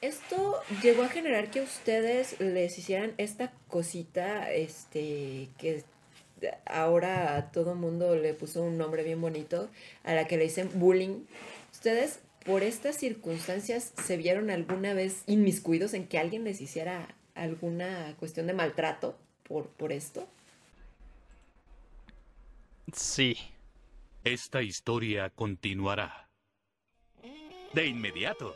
Esto llegó a generar que ustedes les hicieran esta cosita, este, que ahora todo el mundo le puso un nombre bien bonito, a la que le dicen bullying. ¿Ustedes por estas circunstancias se vieron alguna vez inmiscuidos en que alguien les hiciera alguna cuestión de maltrato por, por esto? Sí. Esta historia continuará. De inmediato.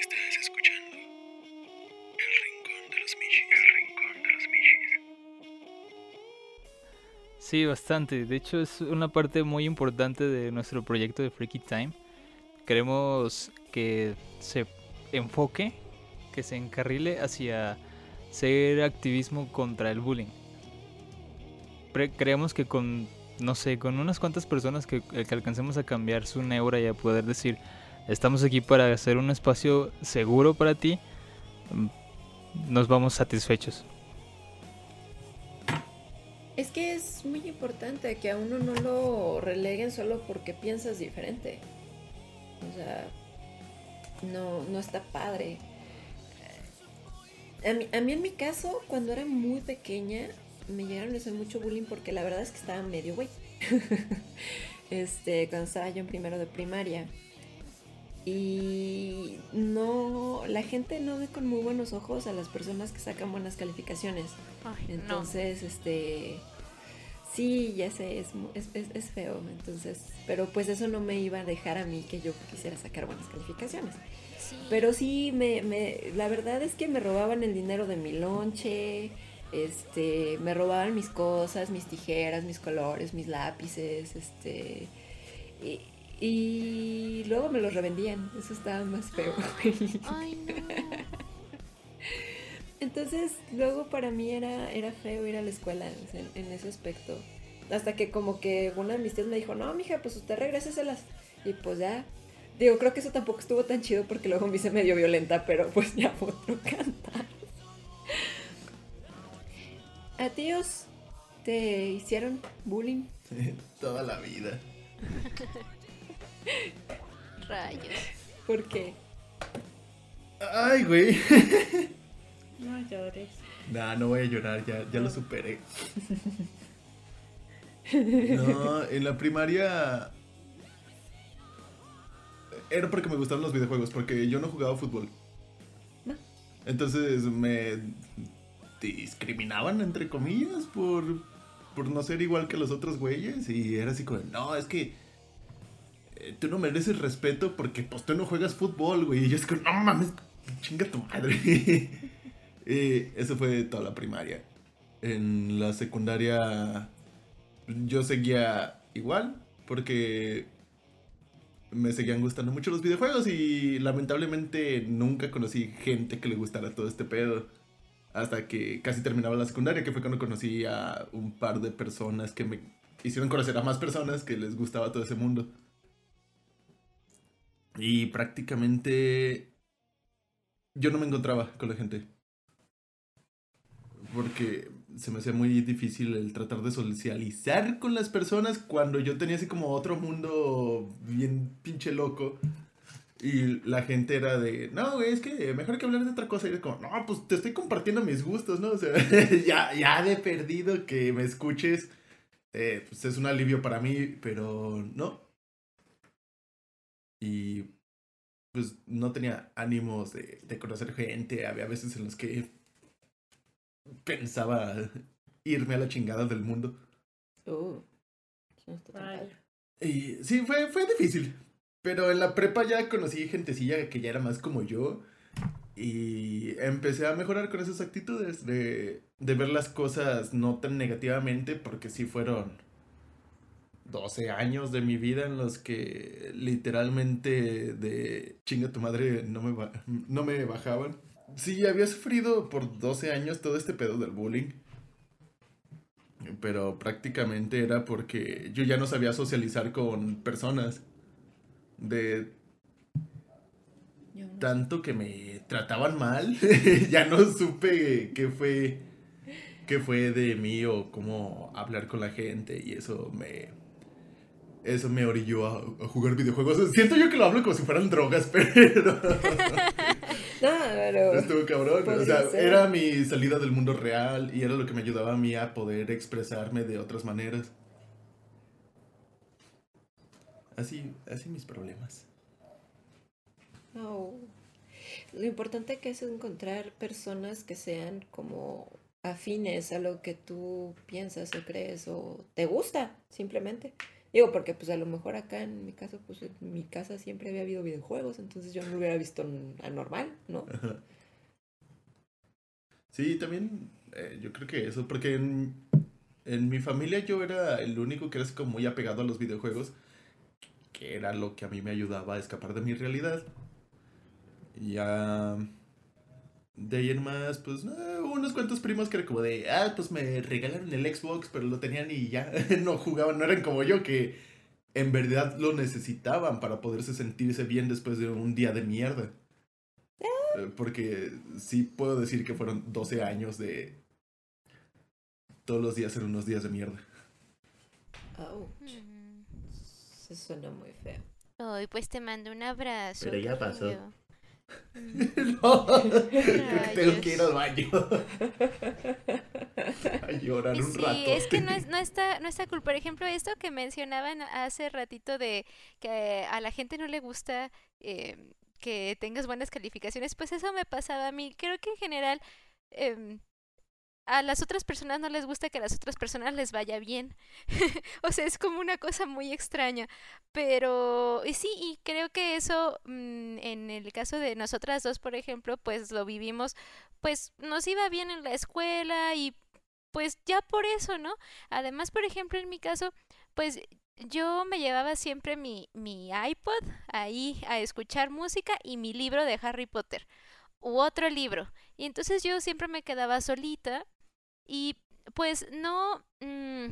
Estás escuchando El Rincón de los Michis. El Rincón de los Michis. Sí, bastante. De hecho, es una parte muy importante de nuestro proyecto de Freaky Time. Queremos que se enfoque, que se encarrile hacia ser activismo contra el bullying. Pre- creemos que con, no sé, con unas cuantas personas que, que alcancemos a cambiar su neura y a poder decir, estamos aquí para hacer un espacio seguro para ti, nos vamos satisfechos. Es que es muy importante que a uno no lo releguen solo porque piensas diferente. O sea, no, no está padre. A mí, a mí en mi caso, cuando era muy pequeña, me llegaron a hacer mucho bullying porque la verdad es que estaba medio güey. este, cuando estaba yo en primero de primaria. Y no, la gente no ve con muy buenos ojos a las personas que sacan buenas calificaciones. Ay, no. Entonces, este. Sí, ya sé, es, es, es- es feo. Entonces, pero pues eso no me iba a dejar a mí que yo quisiera sacar buenas calificaciones. Sí. Pero sí, me, me, la verdad es que me robaban el dinero de mi lonche, este, me robaban mis cosas, mis tijeras, mis colores, mis lápices, este, y, y luego me los revendían. Eso estaba más feo. Ay, no. Entonces, luego para mí era, era feo ir a la escuela o sea, en, en ese aspecto. Hasta que como que una de mis tías me dijo, no, mija, pues usted regréseselas. Y pues ya. Digo, creo que eso tampoco estuvo tan chido porque luego me hice medio violenta, pero pues ya fue otro cantar. ¿A tíos te hicieron bullying? Toda la vida. Rayos. ¿Por qué? Ay, güey. No llores. Nah, no voy a llorar, ya, ya lo superé. No, en la primaria. Era porque me gustaban los videojuegos, porque yo no jugaba fútbol. No. Entonces me discriminaban, entre comillas, por, por no ser igual que los otros güeyes. Y era así como, no, es que eh, tú no mereces respeto porque pues tú no juegas fútbol, güey. Y yo es como, no mames, chinga tu madre. Eh, eso fue toda la primaria. En la secundaria yo seguía igual porque me seguían gustando mucho los videojuegos y lamentablemente nunca conocí gente que le gustara todo este pedo. Hasta que casi terminaba la secundaria, que fue cuando conocí a un par de personas que me hicieron conocer a más personas que les gustaba todo ese mundo. Y prácticamente yo no me encontraba con la gente. Porque se me hacía muy difícil el tratar de socializar con las personas cuando yo tenía así como otro mundo bien pinche loco. Y la gente era de, no, güey, es que mejor que hablar de otra cosa. Y era como, no, pues te estoy compartiendo mis gustos, ¿no? O sea, ya, ya de perdido que me escuches, eh, pues es un alivio para mí, pero no. Y pues no tenía ánimos de, de conocer gente. Había veces en los que pensaba irme a la chingada del mundo. Uh. Y sí, fue, fue difícil. Pero en la prepa ya conocí gentecilla que ya era más como yo. Y empecé a mejorar con esas actitudes de, de ver las cosas no tan negativamente, porque sí fueron 12 años de mi vida en los que literalmente de chinga tu madre no me, no me bajaban. Sí, había sufrido por 12 años todo este pedo del bullying. Pero prácticamente era porque yo ya no sabía socializar con personas. De tanto que me trataban mal, ya no supe qué fue, qué fue de mí o cómo hablar con la gente y eso me, eso me orilló a, a jugar videojuegos. Siento yo que lo hablo como si fueran drogas, pero, No, pero... Estuvo cabrón. O sea, ser. era mi salida del mundo real y era lo que me ayudaba a mí a poder expresarme de otras maneras. Así, así mis problemas. No. Lo importante que es encontrar personas que sean como afines a lo que tú piensas o crees o te gusta, simplemente. Digo, porque pues a lo mejor acá en mi caso, pues en mi casa siempre había habido videojuegos, entonces yo no lo hubiera visto anormal, ¿no? Sí, también eh, yo creo que eso, porque en, mi familia yo era el único que era así como muy apegado a los videojuegos, que era lo que a mí me ayudaba a escapar de mi realidad. Ya de ahí en más, pues eh, unos cuantos primos que era como de, ah, pues me regalaron el Xbox, pero lo tenían y ya no jugaban, no eran como yo que en verdad lo necesitaban para poderse sentirse bien después de un día de mierda. Eh, Porque sí puedo decir que fueron 12 años de todos los días eran unos días de mierda. Ouch, Mm. eso suena muy feo. Ay, pues te mando un abrazo. Pero ya pasó. No, creo que tengo que ir Rayos. al baño. A llorar un Sí, rato. es que no, es, no, está, no está cool. Por ejemplo, esto que mencionaban hace ratito de que a la gente no le gusta eh, que tengas buenas calificaciones, pues eso me pasaba a mí. Creo que en general em, a las otras personas no les gusta que a las otras personas les vaya bien. O sea, es como una cosa muy extraña. Pero y sí, y creo que eso mm, en el caso de nosotras dos, por ejemplo, pues lo vivimos, pues nos iba bien en la escuela y pues ya por eso, ¿no? Además, por ejemplo, en mi caso, pues yo me llevaba siempre mi, mi iPod ahí a escuchar música y mi libro de Harry Potter u otro libro. Y entonces yo siempre me quedaba solita y pues no, mm,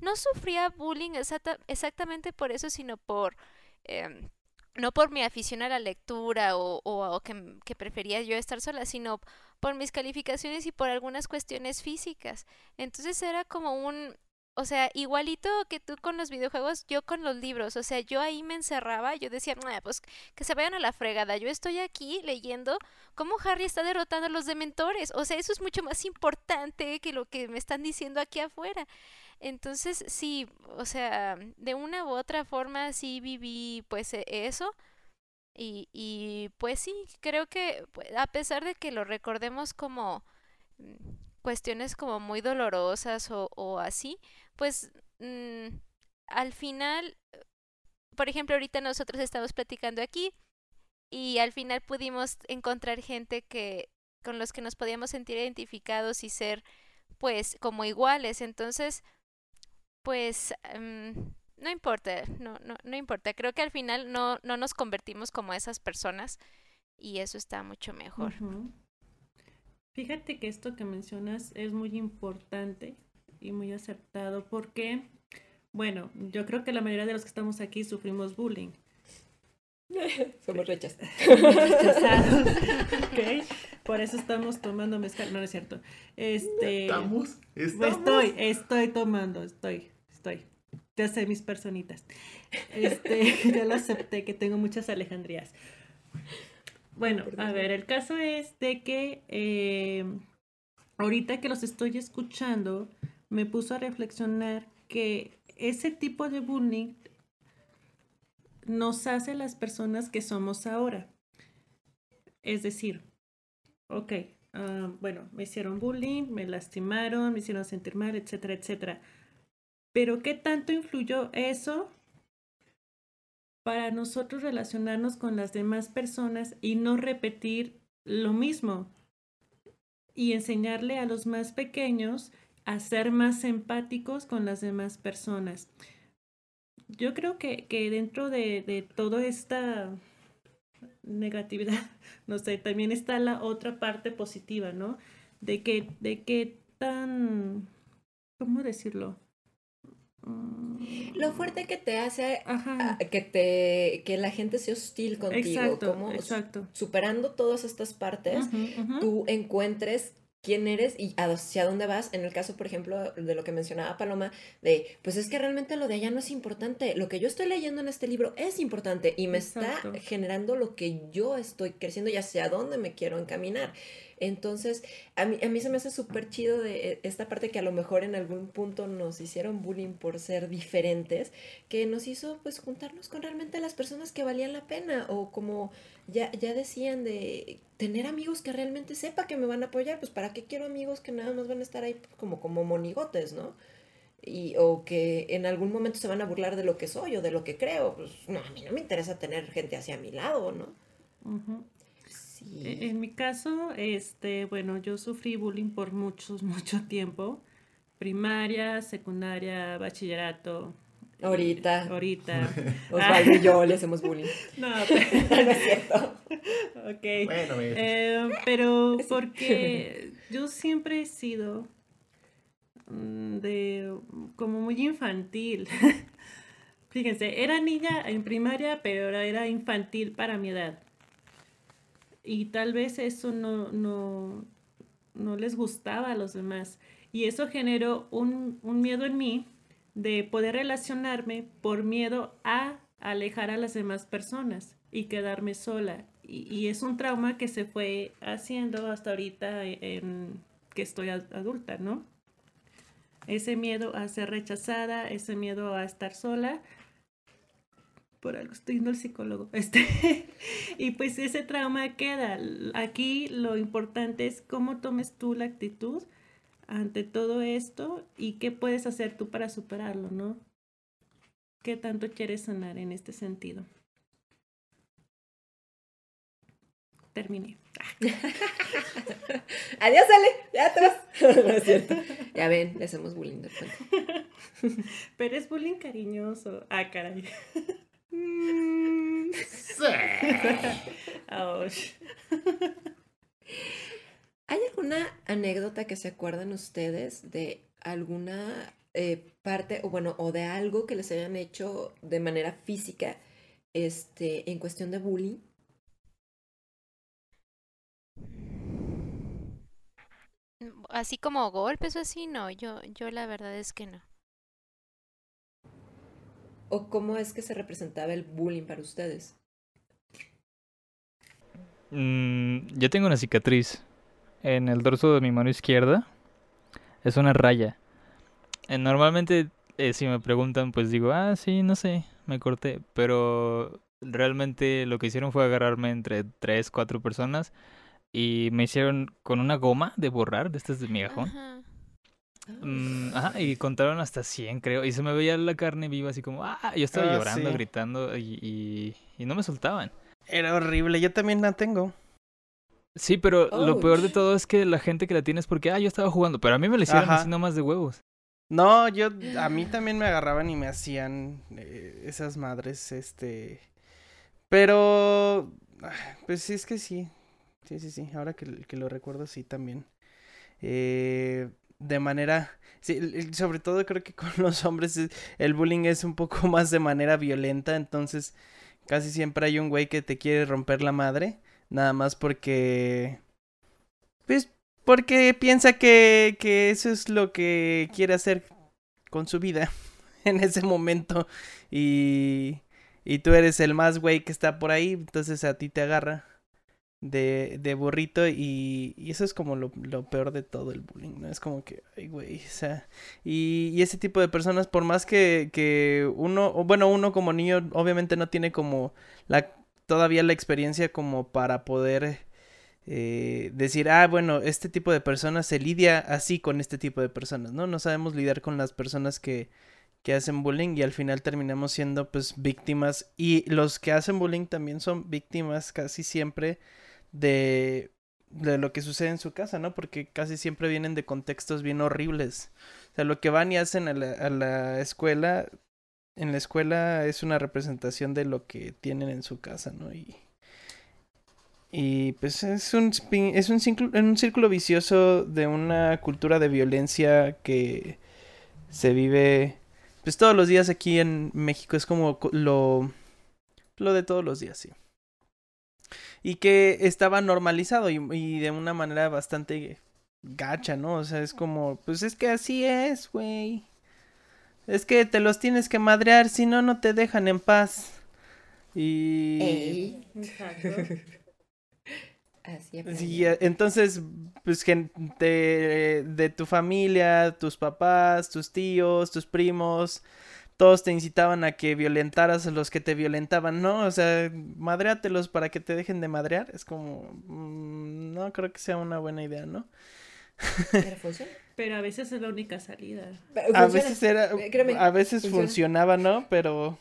no sufría bullying exacta- exactamente por eso, sino por... em, no por mi afición a la lectura o, o- que prefería yo estar sola, sino por mis calificaciones y por algunas cuestiones físicas. Entonces era como un, o sea, igualito que tú con los videojuegos, yo con los libros, o sea, yo ahí me encerraba, yo decía, "Nah, pues que se vayan a la fregada, yo estoy aquí leyendo cómo Harry está derrotando a los dementores, o sea, eso es mucho más importante que lo que me están diciendo aquí afuera. Entonces, sí, o sea, de una u otra forma sí viví pues e- eso. Y, y pues sí, creo que pues, a pesar de que lo recordemos como mm, cuestiones como muy dolorosas o, o así, pues mm, al final, por ejemplo, ahorita nosotros estamos platicando aquí y al final pudimos encontrar gente que con los que nos podíamos sentir identificados y ser pues como iguales. Entonces, pues mm, no importa, no, no, no importa. Creo que al final no, no nos convertimos como esas personas y eso está mucho mejor. Fíjate que esto que mencionas es muy importante y muy acertado porque, bueno, yo creo que la mayoría de los que estamos aquí sufrimos bullying. Somos rechas. Rechazados, ¿ok? Por eso estamos tomando mezcal, no, no es cierto. Este, Estamos, pues estamos. estoy, estoy tomando, estoy, estoy. Ya sé mis personitas. Este, ya lo acepté que tengo muchas Alejandrías. Bueno, a ver, el caso es de que eh, ahorita que los estoy escuchando, me puso a reflexionar que ese tipo de bullying nos hace las personas que somos ahora. Es decir, ok, ah, bueno, me hicieron bullying, me lastimaron, me hicieron sentir mal, etcétera, etcétera. Pero ¿qué tanto influyó eso para nosotros relacionarnos con las demás personas y no repetir lo mismo? Y enseñarle a los más pequeños a ser más empáticos con las demás personas. Yo creo que, que dentro de, de toda esta negatividad, no sé, también está la otra parte positiva, ¿no? De que, de qué tan, ¿cómo decirlo? Lo fuerte que te hace Ajá. ah, que te que la gente sea hostil contigo, Exacto, como exacto. superando todas estas partes, tú encuentres quién eres y hacia dónde vas. En el caso, por ejemplo, de lo que mencionaba Paloma, de, pues es que realmente lo de allá no es importante. Lo que yo estoy leyendo en este libro es importante y me Exacto. está generando lo que yo estoy creciendo y hacia dónde me quiero encaminar. Entonces, a mí, a mí se me hace súper chido de eh, esta parte que a lo mejor en algún punto nos hicieron bullying por ser diferentes, que nos hizo pues juntarnos con realmente las personas que valían la pena o como ya, ya decían de tener amigos que realmente sepa que me van a apoyar, pues para qué quiero amigos que nada más van a estar ahí como, como monigotes, ¿no? Y, o que en algún momento se van a burlar de lo que soy o de lo que creo. Pues no, a mí no me interesa tener gente hacia mi lado, ¿no? En mi caso, este, bueno, yo sufrí bullying por muchos, mucho tiempo. Primaria, secundaria, bachillerato. Ahorita. Ahorita. Osvaldo y yo le hacemos bullying. No, no es cierto. ok. Bueno. Eh, pero porque yo siempre he sido mm, de como muy infantil. Fíjense, era niña en primaria, pero era infantil para mi edad. Y tal vez eso no, no, no les gustaba a los demás. Y eso generó un, un miedo en mí de poder relacionarme por miedo a alejar a las demás personas y quedarme sola. Y, es un trauma que se fue haciendo hasta ahorita en que estoy ad- adulta, ¿no? Ese miedo a ser rechazada, ese miedo a estar sola. Por algo estoy yendo al psicólogo. Este, y pues ese trauma queda. Aquí lo importante es cómo tomes tú la actitud ante todo esto y qué puedes hacer tú para superarlo, ¿no? ¿Qué tanto quieres sanar en este sentido? Terminé. Adiós, Ale. Ya vas. no es cierto. Ya ven, le hacemos bullying de pronto. Pero es bullying cariñoso. Ah, caray. Ouch. ¿Hay alguna anécdota que se acuerdan ustedes de alguna eh, parte, o bueno, o de algo que les hayan hecho de manera física, este, en cuestión de bullying? Mm, Así como golpes o así, no, yo, yo la verdad es que no. ¿O cómo es que se representaba el bullying para ustedes? Mm, yo tengo una cicatriz en el dorso de mi mano izquierda. Es una raya. Eh, normalmente, eh, si me preguntan, pues digo, ah, sí, no sé, me corté. Pero realmente lo que hicieron fue agarrarme entre tres, cuatro personas y me hicieron con una goma de borrar, de estas de migajón. Ajá. Mm, ajá, y contaron hasta 100, creo. Y se me veía la carne viva, así como, ah, yo estaba Ah, llorando, sí. gritando, y, y, y no me soltaban. Era horrible, yo también la tengo. Sí, pero lo peor de todo es que la gente que la tiene es porque, ah, yo estaba jugando, pero a mí me lo hicieron Ajá. así nomás de huevos. No, yo, a mí también me agarraban y me hacían eh, esas madres, este... Pero, ah, pues sí, es que sí, sí, sí, sí, ahora que, que lo recuerdo, sí, también. Eh, de manera, sí, sobre todo creo que con los hombres es- el bullying es un poco más de manera violenta, entonces casi siempre hay un güey que te quiere romper la madre, nada más porque, pues, porque piensa que, que eso es lo que quiere hacer con su vida en ese momento y, y tú eres el más güey que está por ahí, entonces a ti te agarra de, de burrito y, y eso es como lo, lo peor de todo el bullying, ¿no? Es como que, ay, güey, o sea, y, y ese tipo de personas, por más que, que uno, o bueno, uno como niño obviamente no tiene como la, todavía la experiencia como para poder eh, decir, ah, bueno, este tipo de personas se lidia así con este tipo de personas, ¿no? No sabemos lidiar con las personas que, que hacen bullying y al final terminamos siendo pues víctimas y los que hacen bullying también son víctimas casi siempre de, de lo que sucede en su casa, ¿no? Porque casi siempre vienen de contextos bien horribles. O sea, lo que van y hacen a la, a la escuela, en la escuela es una representación de lo que tienen en su casa, ¿no? Y, y pues es un, es un, círculo, un círculo vicioso de una cultura de violencia que se vive pues todos los días aquí en México. Es como co- lo, lo de todos los días, sí. Y que estaba normalizado y, y de una manera bastante gacha, ¿no? O sea, es como, pues es que así es, güey. Es que te los tienes que madrear, si no, no te dejan en paz. Y... Ey. Exacto. Así eh, entonces, pues gente de tu familia, tus papás, tus tíos, tus primos, todos te incitaban a que violentaras a los que te violentaban, ¿no? O sea, madréatelos para que te dejen de madrear. Es como, mm, no creo que sea una buena idea, ¿no? Pero funciona. Pero a veces es la única salida. Pero A veces era, Eh, créeme, a veces funciona. funcionaba, ¿no? Pero,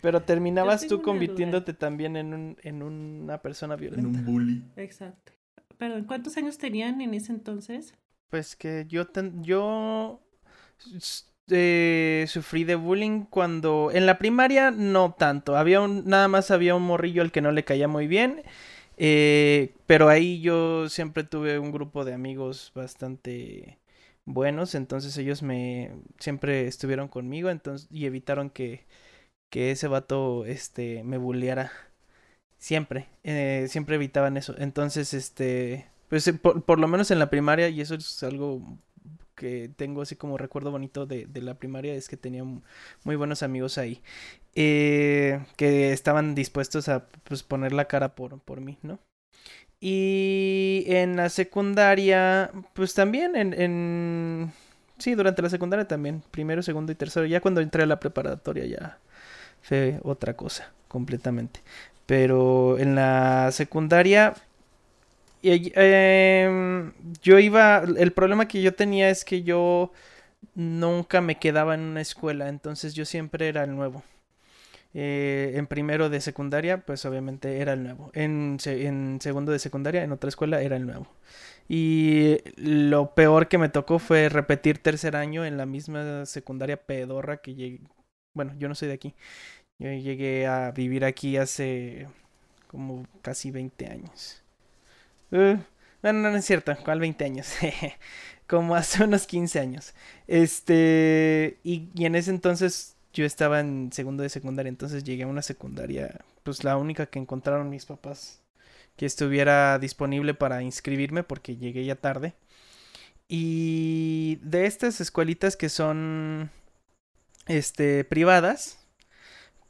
pero terminabas tú duda. convirtiéndote también en un, en una persona En violenta. un bully. Exacto. Perdón, ¿cuántos años tenían en ese entonces? Pues que yo ten- yo eh, sufrí de bullying cuando en la primaria no tanto, había un nada más había un morrillo al que no le caía muy bien, eh, pero ahí yo siempre tuve un grupo de amigos bastante buenos, entonces ellos me siempre estuvieron conmigo, entonces y evitaron que que ese vato este me bulleara siempre, eh, siempre evitaban eso, entonces este pues por, por lo menos en la primaria, y eso es algo que tengo así como recuerdo bonito de, de la primaria, es que tenía muy buenos amigos ahí, eh, que estaban dispuestos a pues, poner la cara por, por mí, ¿no? Y en la secundaria, pues también en, en... Sí, durante la secundaria también, primero, segundo y tercero, ya cuando entré a la preparatoria ya fue otra cosa, completamente. Pero en la secundaria y, em, yo iba, el problema que yo tenía es que yo nunca me quedaba en una escuela, entonces yo siempre era el nuevo. Eh, en primero de secundaria, pues obviamente era el nuevo. En, en segundo de secundaria, en otra escuela, era el nuevo. Y lo peor que me tocó fue repetir tercer año en la misma secundaria pedorra que llegué. Bueno, yo no soy de aquí. Yo llegué a vivir aquí hace como casi 20 años. Eh, no, no, no es cierto, ¿cuál 20 años? Como hace unos 15 años. Este, y, y en ese entonces yo estaba en segundo de secundaria, entonces llegué a una secundaria, pues la única que encontraron mis papás que estuviera disponible para inscribirme porque llegué ya tarde. Y de estas escuelitas que son, este, privadas,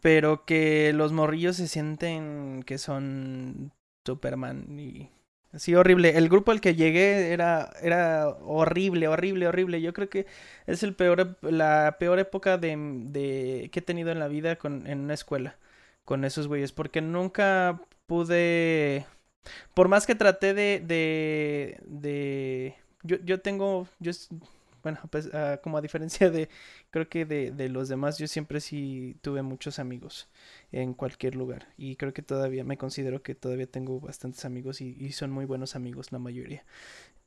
pero que los morrillos se sienten que son Superman y así horrible. El grupo al que llegué era, era horrible, horrible, horrible. Yo creo que es el peor, la peor época de, de que he tenido en la vida con, en una escuela con esos güeyes, porque nunca pude, por más que traté de, de, de, yo, yo tengo, yo, bueno, pues, ah, como a diferencia de, creo que de, de los demás, yo siempre sí tuve muchos amigos en cualquier lugar. Y creo que todavía me considero que todavía tengo bastantes amigos y, y son muy buenos amigos la mayoría.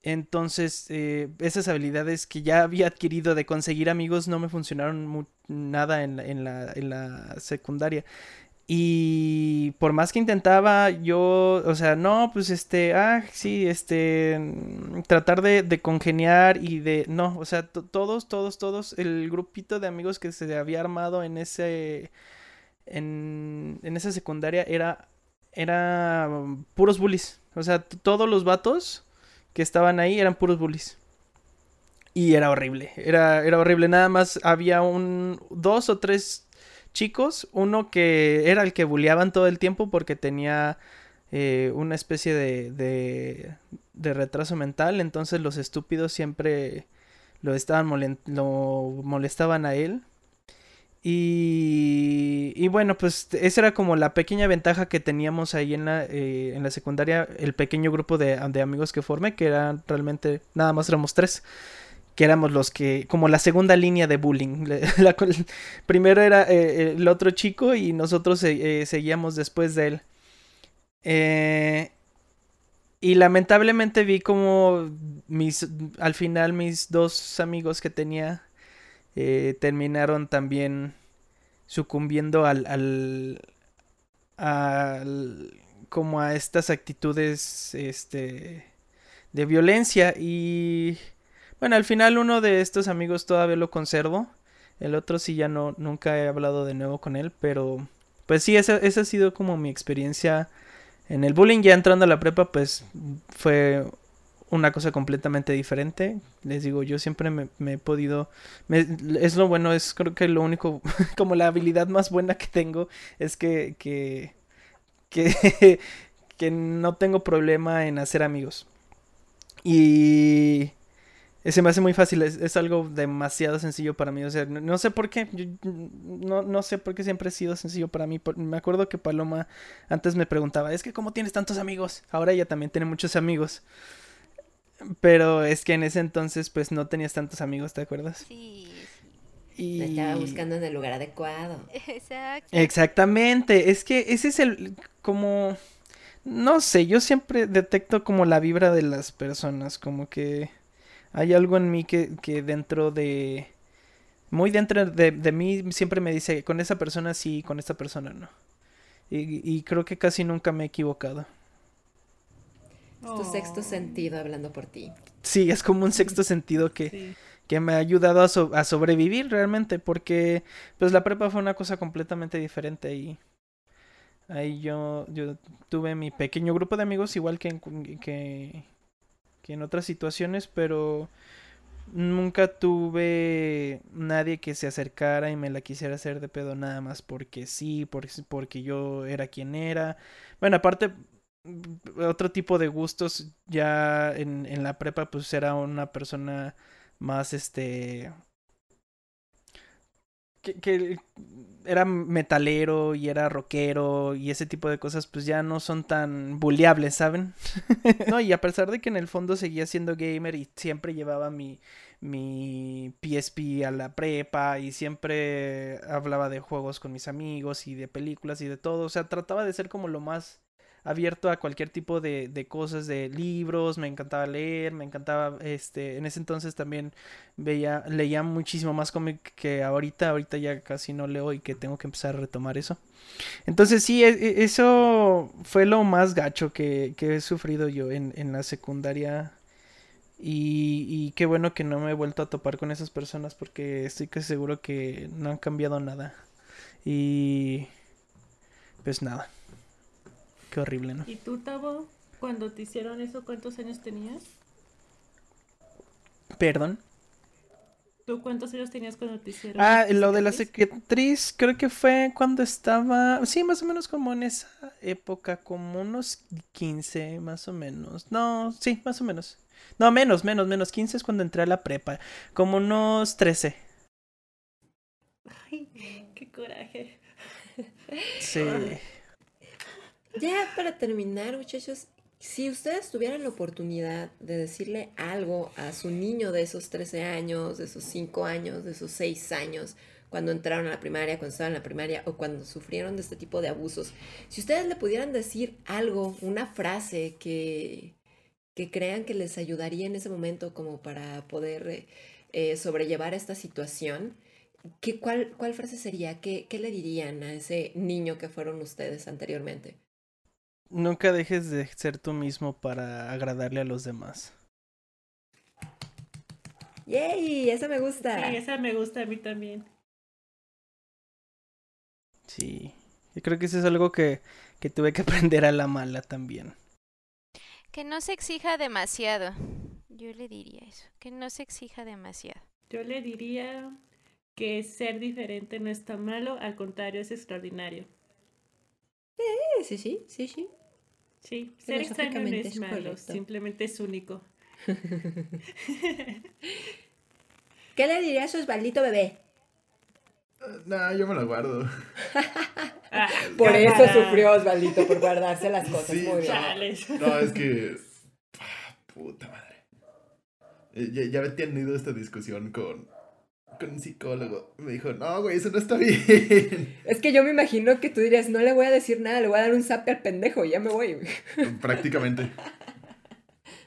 Entonces, eh, esas habilidades que ya había adquirido de conseguir amigos no me funcionaron nada en la, en la, en la secundaria. Y por más que intentaba, yo, o sea, no, pues este, ah, sí, este, mm, tratar de, de congeniar y de, no, o sea, to- todos, todos, todos, el grupito de amigos que se había armado en ese, en, en esa secundaria era, era um, puros bullies. O sea, todos los vatos que estaban ahí eran puros bullies. Y era horrible, era, era horrible. Nada más había un, dos o tres chicos, uno que era el que bulleaban todo el tiempo porque tenía eh, una especie de, de, retraso mental, entonces los estúpidos siempre lo estaban lo molestaban a él. Y, y bueno, pues esa era como la pequeña ventaja que teníamos ahí en la, eh, en la secundaria, el pequeño grupo de, de amigos que formé, que eran realmente, nada más éramos tres que éramos los que, como la segunda línea de bullying. Primero era eh, el otro chico y nosotros eh, eh, seguíamos después de él. Eh, y lamentablemente vi como mis, al final mis dos amigos que tenía eh, terminaron también sucumbiendo al, al, al- como a estas actitudes, este, de violencia y bueno, al final uno de estos amigos todavía lo conservo. El otro sí ya no, nunca he hablado de nuevo con él, pero pues sí, esa, esa ha sido como mi experiencia en el bullying. Ya entrando a la prepa, pues fue una cosa completamente diferente. Les digo, yo siempre me, me he podido... me- es lo bueno, es creo que lo único, como la habilidad más buena que tengo es que, que, que, que no tengo problema en hacer amigos. Y se me hace muy fácil, es, es algo demasiado sencillo para mí. O sea, no, no sé por qué, yo- no, no sé por qué siempre ha sido sencillo para mí. Por- Me acuerdo que Paloma antes me preguntaba, es que ¿cómo tienes tantos amigos? Ahora ella también tiene muchos amigos. Pero es que en ese entonces pues no tenías tantos amigos, ¿te acuerdas? Sí, Y... Me estaba buscando en el lugar adecuado. Exacto. Exactamente, es que ese es el como no sé, yo siempre detecto como la vibra de las personas, como que hay algo en mí que, que dentro de muy dentro de, de mí siempre me dice con esa persona sí, con esta persona no. Y, y creo que casi nunca me he equivocado. Es tu sexto Oh, sentido hablando por ti. Sí, es como un sexto sentido que, sí. que me ha ayudado a, so- a sobrevivir realmente, porque pues la prepa fue una cosa completamente diferente y ahí yo, yo tuve mi pequeño grupo de amigos igual que en, que, que en otras situaciones, pero nunca tuve nadie que se acercara y me la quisiera hacer de pedo nada más porque sí, porque, porque yo era quien era. Bueno, aparte otro tipo de gustos ya en, en la prepa pues era una persona más este que, que era metalero y era rockero y ese tipo de cosas pues ya no son tan bulleables, ¿saben? no, y a pesar de que en el fondo seguía siendo gamer y siempre llevaba mi mi PSP a la prepa y siempre hablaba de juegos con mis amigos y de películas y de todo, o sea, trataba de ser como lo más abierto a cualquier tipo de, de cosas, de libros, me encantaba leer, me encantaba, este, en ese entonces también veía, leía muchísimo más cómic que ahorita, ahorita ya casi no leo y que tengo que empezar a retomar eso. Entonces sí, e- e- eso fue lo más gacho que, que he sufrido yo en, en la secundaria. Y, y qué bueno que no me he vuelto a topar con esas personas porque estoy que seguro que no han cambiado nada. Y pues nada. Qué horrible, ¿no? ¿Y tú, Tavo, cuando te hicieron eso, cuántos años tenías? Perdón. ¿Tú cuántos años tenías cuando te hicieron Ah, lo de la cicatriz creo que fue cuando estaba, sí, más o menos como en esa época, como unos 15, más o menos. No, sí, más o menos. No, menos, menos, menos. 15 es cuando entré a la prepa. Como unos 13. Ay, qué coraje. Sí. Ya para terminar, muchachos, si ustedes tuvieran la oportunidad de decirle algo a su niño de esos 13 años, de esos 5 años, de esos 6 años, cuando entraron a la primaria, cuando estaban en la primaria o cuando sufrieron de este tipo de abusos, si ustedes le pudieran decir algo, una frase que, que crean que les ayudaría en ese momento como para poder eh, eh, sobrellevar esta situación, ¿qué, cuál, ¿cuál frase sería? ¿Qué, ¿Qué le dirían a ese niño que fueron ustedes anteriormente? Nunca dejes de ser tú mismo para agradarle a los demás. ¡Yay! Esa me gusta. Sí, esa me gusta a mí también. Sí. Yo creo que eso es algo que, que tuve que aprender a la mala también. Que no se exija demasiado. Yo le diría eso. Que no se exija demasiado. Yo le diría que ser diferente no está malo, al contrario, es extraordinario. Sí, sí, sí, sí. Sí, ser extraño no es malo, correcto. simplemente es único. ¿Qué le diría a su Osvaldito bebé? Nah, yo me la guardo. Ah, Por eso sufrió Osvaldito, por guardarse las cosas. Sí, Muy bien. No, es que. ah, Puta madre. Eh, Ya, ya había tenido esta discusión con, con un psicólogo. Me dijo, no, güey, eso no está bien. Es que yo me imagino que tú dirías, no le voy a decir nada, le voy a dar un zap al pendejo, ya me voy. Prácticamente.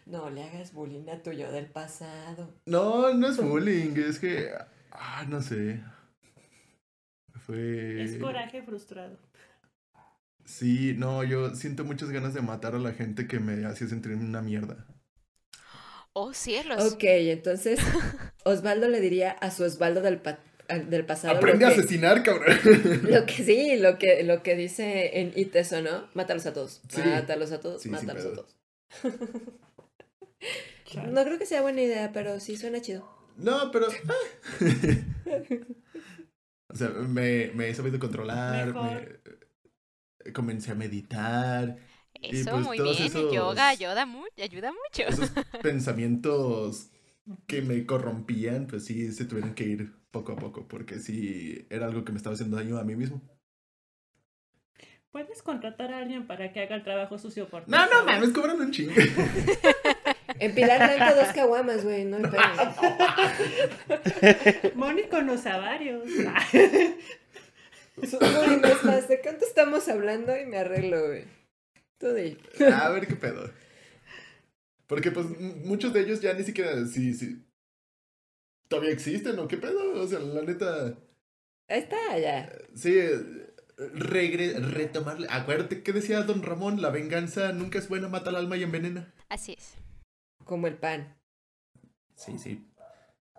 No le hagas bullying a tu yo del pasado. No, no es bullying, es que. Ah, no sé. Fue. Es coraje frustrado. Sí, no, yo siento muchas ganas de matar a la gente que me hacía sentir una mierda. Oh, cielos. Ok, entonces Osvaldo le diría a su Osvaldo del, pa- del pasado. Aprende a que- asesinar, cabrón. Lo que sí, lo que, lo que dice en It eso, ¿no? Mátalos a todos. Sí. Mátalos a todos. Sí, mátalos a todos. No creo que sea buena idea, pero sí suena chido. No, pero. ah. o sea, me, me he sabido controlar. Mejor. Me, comencé a meditar. Y, Eso, pues, muy todos bien. esos- Yoga ayuda, mu- ayuda mucho. Esos pensamientos que me corrompían, pues sí se tuvieron que ir poco a poco, porque sí era algo que me estaba haciendo daño a mí mismo. Puedes contratar a alguien para que haga el trabajo sucio por ti. No, no mames, cobran un chingo. En Pilar Blanco dos caguamas, güey, no hay. Moni conoce a varios. ¿de cuánto estamos hablando? Y me arreglo, güey. Tú di. A ver qué pedo. Porque pues muchos de ellos ya ni siquiera si, si todavía existen o qué pedo. O sea, la neta, Ahí está, ya. sí, eh, regre retomarle. Acuérdate que decía Don Ramón, la venganza nunca es buena, mata al alma y envenena. Así es. Como el pan. Sí, sí.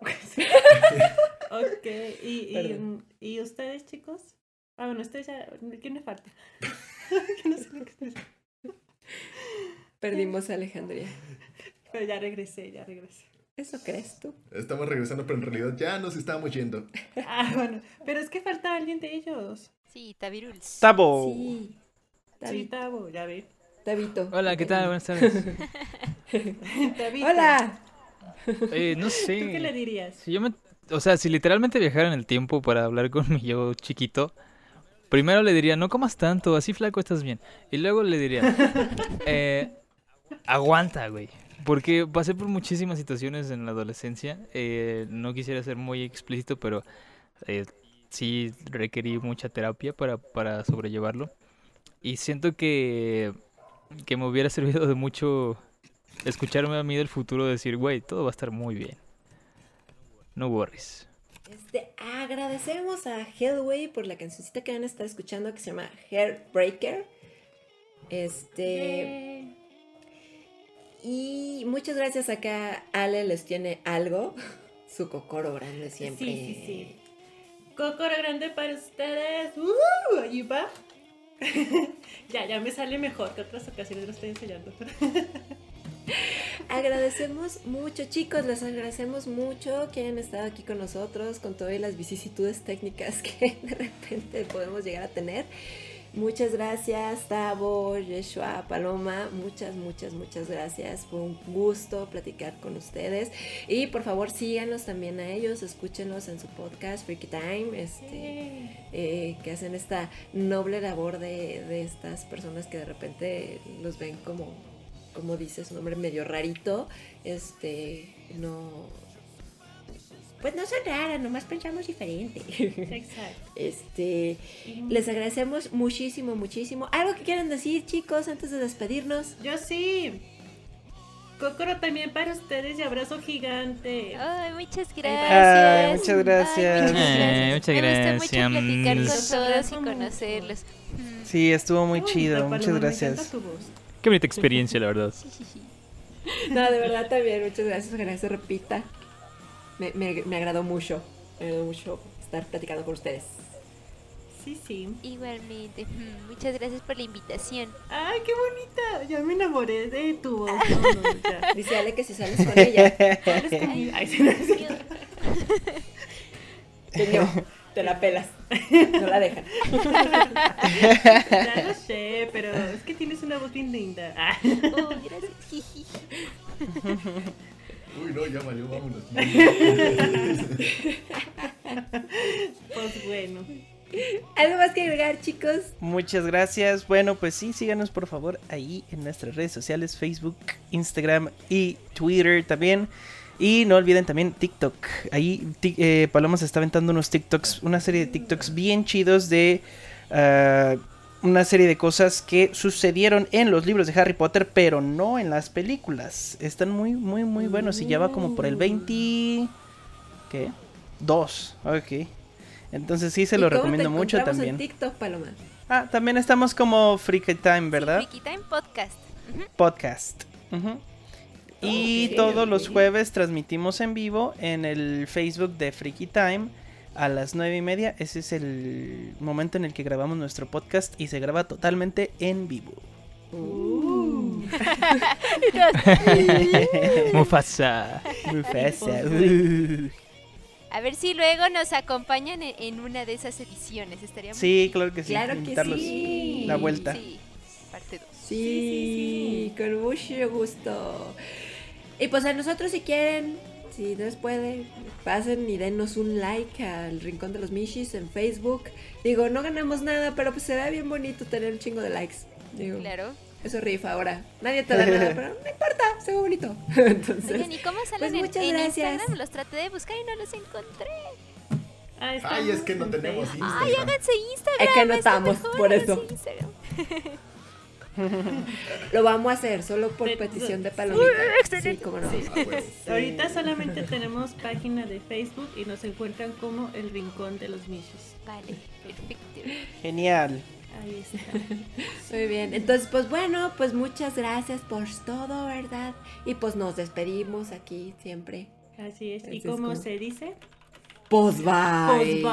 ok, ¿Y, y, Perdón. ¿y ustedes, chicos? Ah, bueno, ustedes ya. ¿Quién me falta? Que no sé lo que. Perdimos a Alejandría. Pero ya regresé, ya regresé. ¿Eso crees tú? Estamos regresando, pero en realidad ya nos estábamos yendo. Ah, bueno. Pero es que falta alguien de ellos. Sí, Tabiruls. Tabo. Sí. Sí, Tabito. Tabo, ya ve. Tabito. Hola, ¿qué tal? Buenas tardes. Tabito, Hola. Eh, no ¿Tú qué le sé. dirías? Si yo me, o sea, si literalmente viajara en el tiempo para hablar con mi yo chiquito, primero le diría, no comas tanto, así flaco estás bien. Y luego le diría, eh, aguanta, güey. Porque pasé por muchísimas situaciones en la adolescencia. eh, no quisiera ser muy explícito, pero eh, sí requerí mucha terapia para, para sobrellevarlo. Y siento que, que me hubiera servido de mucho escucharme a mí del futuro decir, güey, todo va a estar muy bien. No worries. Este, agradecemos a Hellway por la cancioncita que van a estar escuchando que se llama Heartbreaker. Este. Y muchas gracias acá. Ale les tiene algo. Su cocoro grande siempre. Sí, sí, sí. Cocoro grande para ustedes. ¡Uh! Ahí va. ya, ya me sale mejor que otras ocasiones lo estoy enseñando. Agradecemos mucho, chicos, les agradecemos mucho que hayan estado aquí con nosotros, con todas las vicisitudes técnicas que de repente podemos llegar a tener. Muchas gracias, Tavo, Yeshua, Paloma, muchas, muchas, muchas gracias. Fue un gusto platicar con ustedes. Y por favor, síganos también a ellos, escúchenlos en su podcast Freaky Time, este, eh, que hacen esta noble labor de, de estas personas que de repente los ven como como dices, un hombre medio rarito, este, no, pues no son raras, nomás pensamos diferente. Exacto. Este, les agradecemos muchísimo, muchísimo. ¿Algo que quieran decir, chicos, antes de despedirnos? Yo sí. Cocoro también para ustedes y abrazo gigante. Ay, muchas Ay, gracias. muchas gracias. Eh, muchas Me gracias. gusta mucho platicar con todos y conocerlos. Sí, estuvo muy Uy, chido. Muchas me encanta gracias. tu voz. Qué bonita experiencia, la verdad. No, de verdad también, muchas gracias, ojalá se repita. Me, me, me agradó mucho, me agradó mucho estar platicando con ustedes. Sí, sí. Igualmente. Mm, Muchas gracias por la invitación. Ay, qué bonita. Ya me enamoré de tu voz. No, no, ya. Dice Ale que si sales con ella, Sales conmigo. Ay, sí, no es cierto. Te la pelas, no la dejan. Ya lo sé, pero es que tienes una voz bien linda. Ah. Oh, gracias. Uy, no, ya valió, vámonos. Pues bueno. ¿Algo más que agregar, chicos? Muchas gracias. Bueno, pues sí, síganos por favor ahí en nuestras redes sociales, Facebook, Instagram y Twitter también. Y no olviden también TikTok. Ahí eh, Paloma se está aventando unos TikToks, una serie de TikToks bien chidos de ah, una serie de cosas que sucedieron en los libros de Harry Potter, pero no en las películas. Están muy, muy, muy buenos. Y ya va como por el 20... ¿Qué? Dos. Ok. Entonces sí se ¿Y lo recomiendo mucho también. en TikTok, Paloma. Ah, también estamos como Freaky Time, ¿verdad? Sí, Freaky Time Podcast. Podcast. Ujú. Y Ok, todos los jueves transmitimos en vivo en el Facebook de Freaky Time a las nueve y media. Ese es el momento en el que grabamos nuestro podcast y se graba totalmente en vivo. Uh. Mufasa. Mufasa. A ver si luego nos acompañan en, una de esas ediciones. Estaría muy Sí, claro que sí. Claro que sí. La vuelta. Sí, parte 2. Sí, con mucho gusto. Y pues a nosotros si quieren, si no les puede, pasen y denos un like al Rincón de los Mishis en Facebook. Digo, no ganamos nada, pero pues se ve bien bonito tener un chingo de likes. Digo, Claro. eso rifa ahora. Nadie te da nada, pero no importa, se ve bonito. Entonces, Oigan, ¿y cómo salen pues en, muchas en gracias. Instagram? Los traté de buscar y no los encontré. Ah, Ay, es que no en tenemos Facebook. Ay, Instagram. háganse Instagram. Es que no estamos, por eso. Lo vamos a hacer solo por De- petición de sí. palomita. Sí, cómo no. Ah, huevo. Ahorita solamente tenemos página de Facebook y nos encuentran como El Rincón de los Michis. Vale, perfecto. Genial. Ahí está. Muy bien, entonces pues bueno, pues muchas gracias por todo, ¿verdad? Y pues nos despedimos aquí siempre. Así es. ¿Y cómo como- se dice? Pues bye. Pues bye.